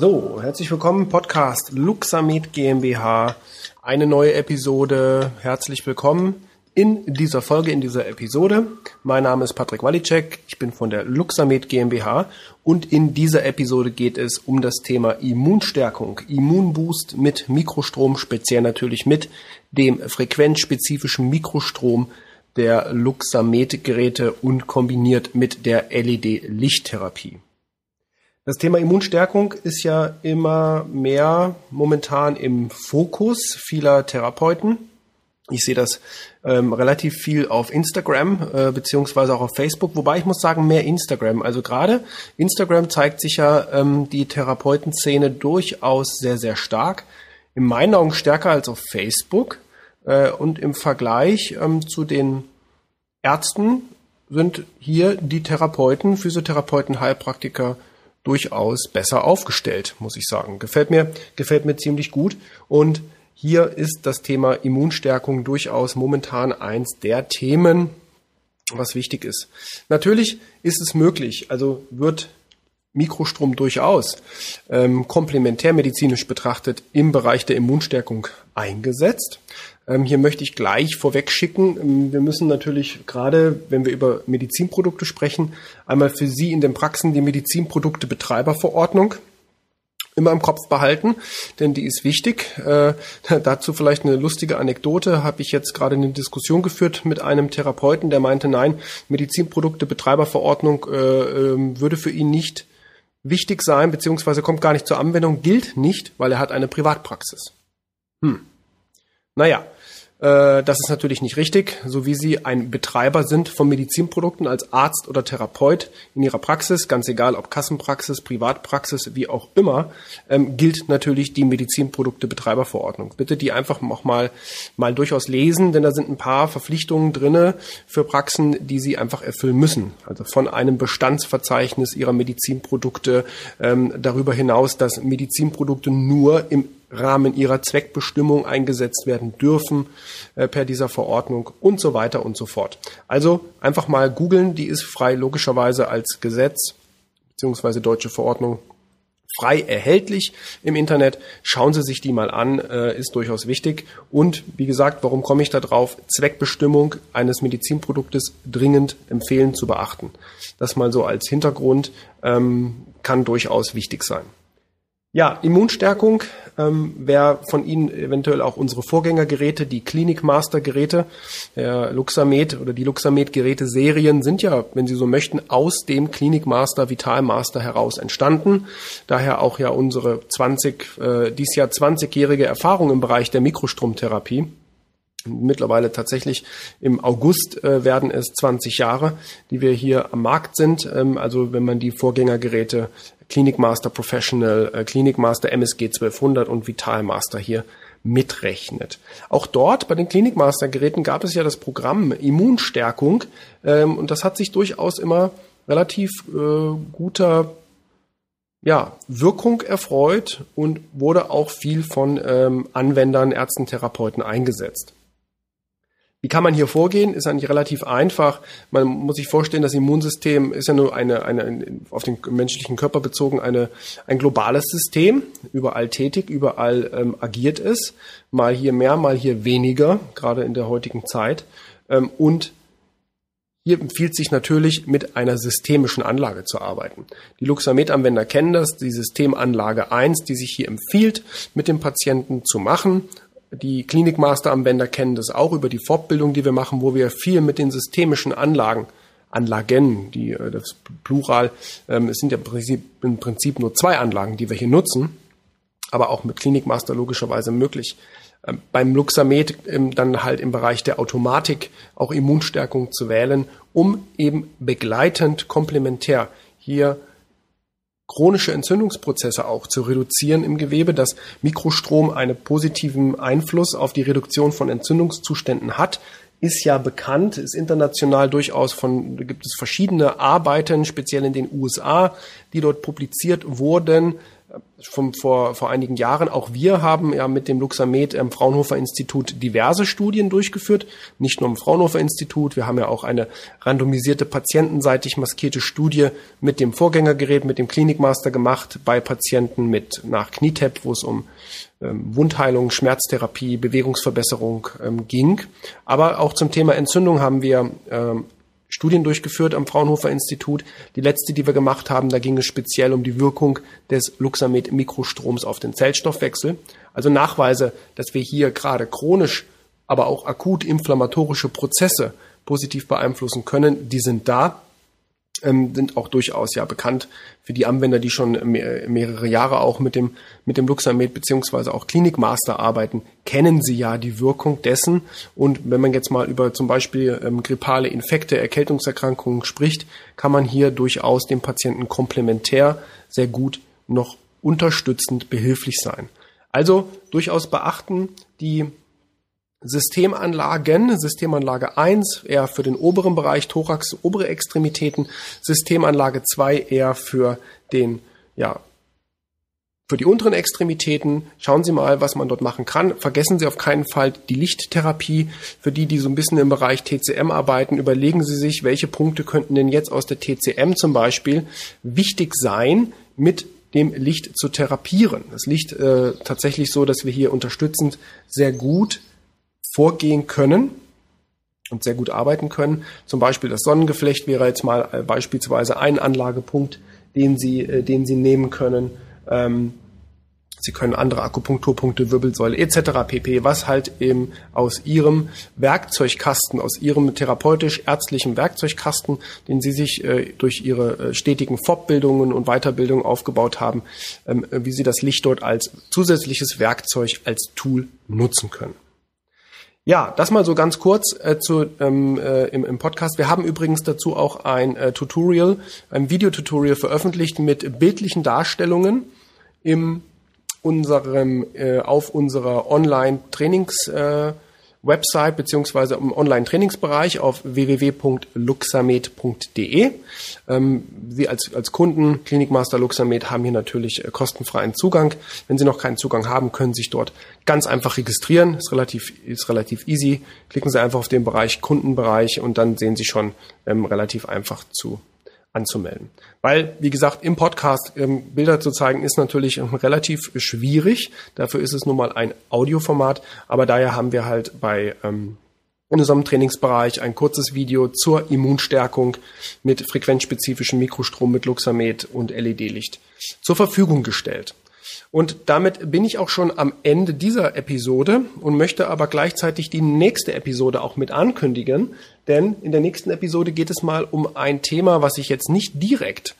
So, herzlich willkommen, Podcast Luxamed GmbH. Eine neue Episode. Herzlich willkommen in dieser Folge, in dieser Episode. Mein Name ist Patrick Walicek. Ich bin von der Luxamed GmbH und in dieser Episode geht es um das Thema Immunstärkung, Immunboost mit Mikrostrom, speziell natürlich mit dem frequenzspezifischen Mikrostrom der Luxamed-Geräte und kombiniert mit der LED-Lichttherapie. Das Thema Immunstärkung ist ja immer mehr momentan im Fokus vieler Therapeuten. Ich sehe das ähm, relativ viel auf Instagram äh, beziehungsweise auch auf Facebook, wobei ich muss sagen mehr Instagram. Also gerade Instagram zeigt sich ja ähm, die Therapeutenszene durchaus sehr sehr stark. In meinen Augen stärker als auf Facebook äh, und im Vergleich ähm, zu den Ärzten sind hier die Therapeuten, Physiotherapeuten, Heilpraktiker durchaus besser aufgestellt, muss ich sagen. Gefällt mir, gefällt mir ziemlich gut. Und hier ist das Thema Immunstärkung durchaus momentan eins der Themen, was wichtig ist. Natürlich ist es möglich, also wird Mikrostrom durchaus ähm, komplementärmedizinisch betrachtet im Bereich der Immunstärkung eingesetzt. Ähm, hier möchte ich gleich vorweg schicken, ähm, wir müssen natürlich gerade, wenn wir über Medizinprodukte sprechen, einmal für Sie in den Praxen die Medizinprodukte-Betreiberverordnung immer im Kopf behalten, denn die ist wichtig. Äh, dazu vielleicht eine lustige Anekdote. Habe ich jetzt gerade eine Diskussion geführt mit einem Therapeuten, der meinte, nein, Medizinprodukte Betreiberverordnung äh, äh, würde für ihn nicht wichtig sein, beziehungsweise kommt gar nicht zur Anwendung, gilt nicht, weil er hat eine Privatpraxis. Hm. Naja, das ist natürlich nicht richtig, so wie Sie ein Betreiber sind von Medizinprodukten als Arzt oder Therapeut in Ihrer Praxis, ganz egal ob Kassenpraxis, Privatpraxis, wie auch immer, ähm, gilt natürlich die Medizinprodukte-Betreiberverordnung. Bitte die einfach auch mal, mal durchaus lesen, denn da sind ein paar Verpflichtungen drinne für Praxen, die Sie einfach erfüllen müssen. Also von einem Bestandsverzeichnis Ihrer Medizinprodukte ähm, darüber hinaus, dass Medizinprodukte nur im Rahmen ihrer Zweckbestimmung eingesetzt werden dürfen äh, per dieser Verordnung und so weiter und so fort. Also einfach mal googeln, die ist frei logischerweise als Gesetz beziehungsweise deutsche Verordnung frei erhältlich im Internet. Schauen Sie sich die mal an, äh, ist durchaus wichtig. Und wie gesagt, warum komme ich da drauf? Zweckbestimmung eines Medizinproduktes dringend empfehlen zu beachten. Das mal so als Hintergrund ähm, kann durchaus wichtig sein. Ja, Immunstärkung. Ähm, wer von Ihnen eventuell auch unsere Vorgängergeräte, die Clinic Master Geräte, der Luxamed oder die Luxamed Geräte Serien sind ja, wenn Sie so möchten, aus dem Clinic Master Vital Master heraus entstanden. Daher auch ja unsere 20, äh, dies Jahr 20-jährige Erfahrung im Bereich der Mikrostromtherapie. Mittlerweile tatsächlich im August äh, werden es 20 Jahre, die wir hier am Markt sind. Ähm, also wenn man die Vorgängergeräte Clinic Master Professional, äh, Clinic MSG 1200 und Vital Master hier mitrechnet. Auch dort bei den Clinic Master Geräten gab es ja das Programm Immunstärkung ähm, und das hat sich durchaus immer relativ äh, guter ja, Wirkung erfreut und wurde auch viel von ähm, Anwendern, Ärzten, Therapeuten eingesetzt. Wie kann man hier vorgehen? Ist eigentlich relativ einfach. Man muss sich vorstellen, das Immunsystem ist ja nur eine, eine auf den menschlichen Körper bezogen eine, ein globales System, überall tätig, überall ähm, agiert es, mal hier mehr, mal hier weniger, gerade in der heutigen Zeit. Ähm, und hier empfiehlt sich natürlich, mit einer systemischen Anlage zu arbeiten. Die Luxamed-Anwender kennen das, die Systemanlage 1, die sich hier empfiehlt, mit dem Patienten zu machen die Klinikmaster-Anwender kennen das auch über die Fortbildung, die wir machen, wo wir viel mit den systemischen Anlagen, Anlagen, die, äh, das Plural, ähm, es sind ja im Prinzip, im Prinzip nur zwei Anlagen, die wir hier nutzen, aber auch mit Klinikmaster logischerweise möglich. Ähm, beim Luxamed ähm, dann halt im Bereich der Automatik auch Immunstärkung zu wählen, um eben begleitend komplementär hier chronische Entzündungsprozesse auch zu reduzieren im Gewebe, dass Mikrostrom einen positiven Einfluss auf die Reduktion von Entzündungszuständen hat, ist ja bekannt, ist international durchaus von, gibt es verschiedene Arbeiten, speziell in den USA, die dort publiziert wurden, von, vor, vor einigen Jahren. Auch wir haben ja mit dem Luxamed im Fraunhofer Institut diverse Studien durchgeführt. Nicht nur im Fraunhofer Institut. Wir haben ja auch eine randomisierte patientenseitig maskierte Studie mit dem Vorgängergerät, mit dem Klinikmaster gemacht bei Patienten mit nach Knietap, wo es um ähm, Wundheilung, Schmerztherapie, Bewegungsverbesserung ähm, ging. Aber auch zum Thema Entzündung haben wir ähm, Studien durchgeführt am Fraunhofer Institut. Die letzte, die wir gemacht haben, da ging es speziell um die Wirkung des Luxamed-Mikrostroms auf den Zellstoffwechsel. Also Nachweise, dass wir hier gerade chronisch, aber auch akut inflammatorische Prozesse positiv beeinflussen können, die sind da ähm, sind auch durchaus ja bekannt für die Anwender, die schon mehr, mehrere Jahre auch mit dem, mit dem Luxamed beziehungsweise auch Klinikmaster arbeiten, kennen sie ja die Wirkung dessen. Und wenn man jetzt mal über zum Beispiel ähm, grippale Infekte, Erkältungserkrankungen spricht, kann man hier durchaus dem Patienten komplementär sehr gut noch unterstützend behilflich sein. Also durchaus beachten, die Systemanlagen, Systemanlage 1 eher für den oberen Bereich, Thorax, obere Extremitäten, Systemanlage 2 eher für den, ja, für die unteren Extremitäten. Schauen Sie mal, was man dort machen kann. Vergessen Sie auf keinen Fall die Lichttherapie. Für die, die so ein bisschen im Bereich TCM arbeiten, überlegen Sie sich, welche Punkte könnten denn jetzt aus der TCM zum Beispiel wichtig sein, mit dem Licht zu therapieren. Das Licht äh, tatsächlich so, dass wir hier unterstützend sehr gut vorgehen können und sehr gut arbeiten können. Zum Beispiel das Sonnengeflecht wäre jetzt mal äh, beispielsweise ein Anlagepunkt, den Sie, äh, den Sie nehmen können. Ähm, Sie können andere Akupunkturpunkte, Wirbelsäule etc. pp. Was halt eben aus Ihrem Werkzeugkasten, aus Ihrem therapeutisch-ärztlichen Werkzeugkasten, den Sie sich äh, durch Ihre stetigen Fortbildungen und Weiterbildungen aufgebaut haben, ähm, wie Sie das Licht dort als zusätzliches Werkzeug, als Tool nutzen können. Ja, das mal so ganz kurz äh, zu, ähm, äh, im, im Podcast. Wir haben übrigens dazu auch ein äh, Tutorial, ein Videotutorial veröffentlicht mit bildlichen Darstellungen im unserem äh, auf unserer Online-Trainings äh, Website beziehungsweise im Online-Trainingsbereich auf www.luxamed.de. Ähm, Sie als, als Kunden, Klinikmaster Luxamed, haben hier natürlich äh, kostenfreien Zugang. Wenn Sie noch keinen Zugang haben, können Sie sich dort ganz einfach registrieren. Ist relativ, ist relativ easy. Klicken Sie einfach auf den Bereich Kundenbereich und dann sehen Sie schon ähm, relativ einfach zu anzumelden. Weil, wie gesagt, im Podcast ähm, Bilder zu zeigen, ist natürlich relativ schwierig. Dafür ist es nun mal ein Audioformat. Aber daher haben wir halt bei ähm, in unserem Trainingsbereich ein kurzes Video zur Immunstärkung mit frequenzspezifischem Mikrostrom mit Luxamed und LED-Licht zur Verfügung gestellt. Und damit bin ich auch schon am Ende dieser Episode und möchte aber gleichzeitig die nächste Episode auch mit ankündigen, denn in der nächsten Episode geht es mal um ein Thema, was sich jetzt nicht direkt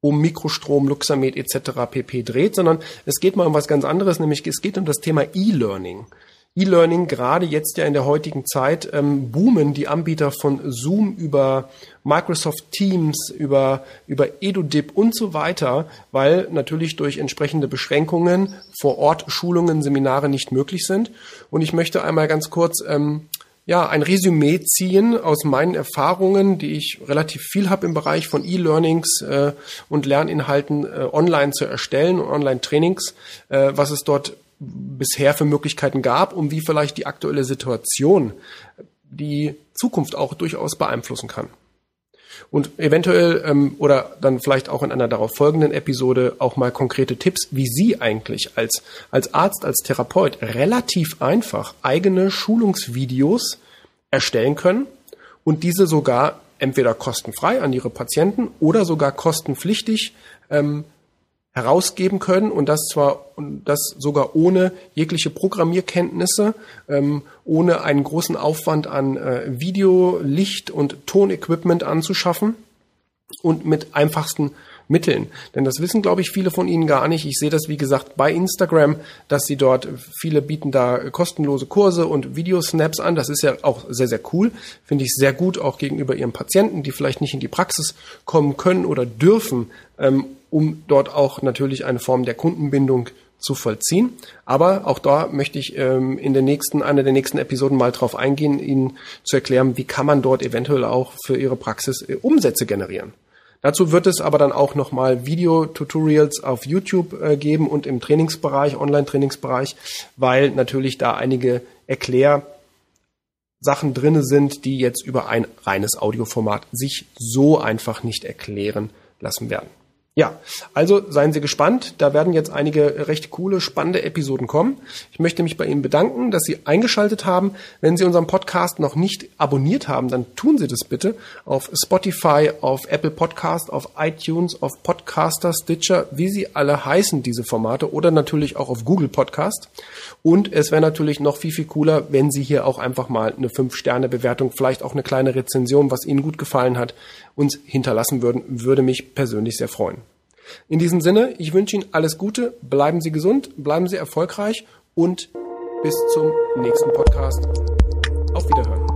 um Mikrostrom, Luxamed etc. pp dreht, sondern es geht mal um was ganz anderes, nämlich es geht um das Thema E-Learning. E-Learning, gerade jetzt ja in der heutigen Zeit, ähm, boomen die Anbieter von Zoom über Microsoft Teams, über, über EduDip und so weiter, weil natürlich durch entsprechende Beschränkungen vor Ort Schulungen, Seminare nicht möglich sind. Und ich möchte einmal ganz kurz ähm, ja, ein Resümee ziehen aus meinen Erfahrungen, die ich relativ viel habe im Bereich von E-Learnings äh, und Lerninhalten äh, online zu erstellen und Online-Trainings, äh, was es dort bisher für Möglichkeiten gab und wie vielleicht die aktuelle Situation die Zukunft auch durchaus beeinflussen kann. Und eventuell ähm, oder dann vielleicht auch in einer darauf folgenden Episode auch mal konkrete Tipps, wie Sie eigentlich als, als Arzt, als Therapeut relativ einfach eigene Schulungsvideos erstellen können und diese sogar entweder kostenfrei an Ihre Patienten oder sogar kostenpflichtig ähm, herausgeben können und das zwar und das sogar ohne jegliche Programmierkenntnisse, ähm, ohne einen großen Aufwand an äh, Video, Licht und Tonequipment anzuschaffen und mit einfachsten Mitteln. Denn das wissen, glaube ich, viele von Ihnen gar nicht. Ich sehe das, wie gesagt, bei Instagram, dass Sie dort, viele bieten da kostenlose Kurse und Videosnaps an. Das ist ja auch sehr, sehr cool. Finde ich sehr gut, auch gegenüber Ihren Patienten, die vielleicht nicht in die Praxis kommen können oder dürfen, ähm, um dort auch natürlich eine Form der Kundenbindung zu vollziehen. Aber auch da möchte ich ähm, in der nächsten, einer der nächsten Episoden mal drauf eingehen, Ihnen zu erklären, wie kann man dort eventuell auch für Ihre Praxis äh, Umsätze generieren. Dazu wird es aber dann auch nochmal Video-Tutorials auf YouTube äh, geben und im Trainingsbereich, Online-Trainingsbereich, weil natürlich da einige Erklär- Sachen drinne sind, die jetzt über ein reines Audioformat sich so einfach nicht erklären lassen werden. Ja, also seien Sie gespannt. Da werden jetzt einige recht coole, spannende Episoden kommen. Ich möchte mich bei Ihnen bedanken, dass Sie eingeschaltet haben. Wenn Sie unseren Podcast noch nicht abonniert haben, dann tun Sie das bitte auf Spotify, auf Apple Podcast, auf iTunes, auf Podcaster, Stitcher, wie sie alle heißen, diese Formate, oder natürlich auch auf Google Podcast. Und es wäre natürlich noch viel, viel cooler, wenn Sie hier auch einfach mal eine 5-Sterne-Bewertung, vielleicht auch eine kleine Rezension, was Ihnen gut gefallen hat, uns hinterlassen würden, würde mich persönlich sehr freuen. In diesem Sinne, ich wünsche Ihnen alles Gute, bleiben Sie gesund, bleiben Sie erfolgreich und bis zum nächsten Podcast. Auf Wiederhören.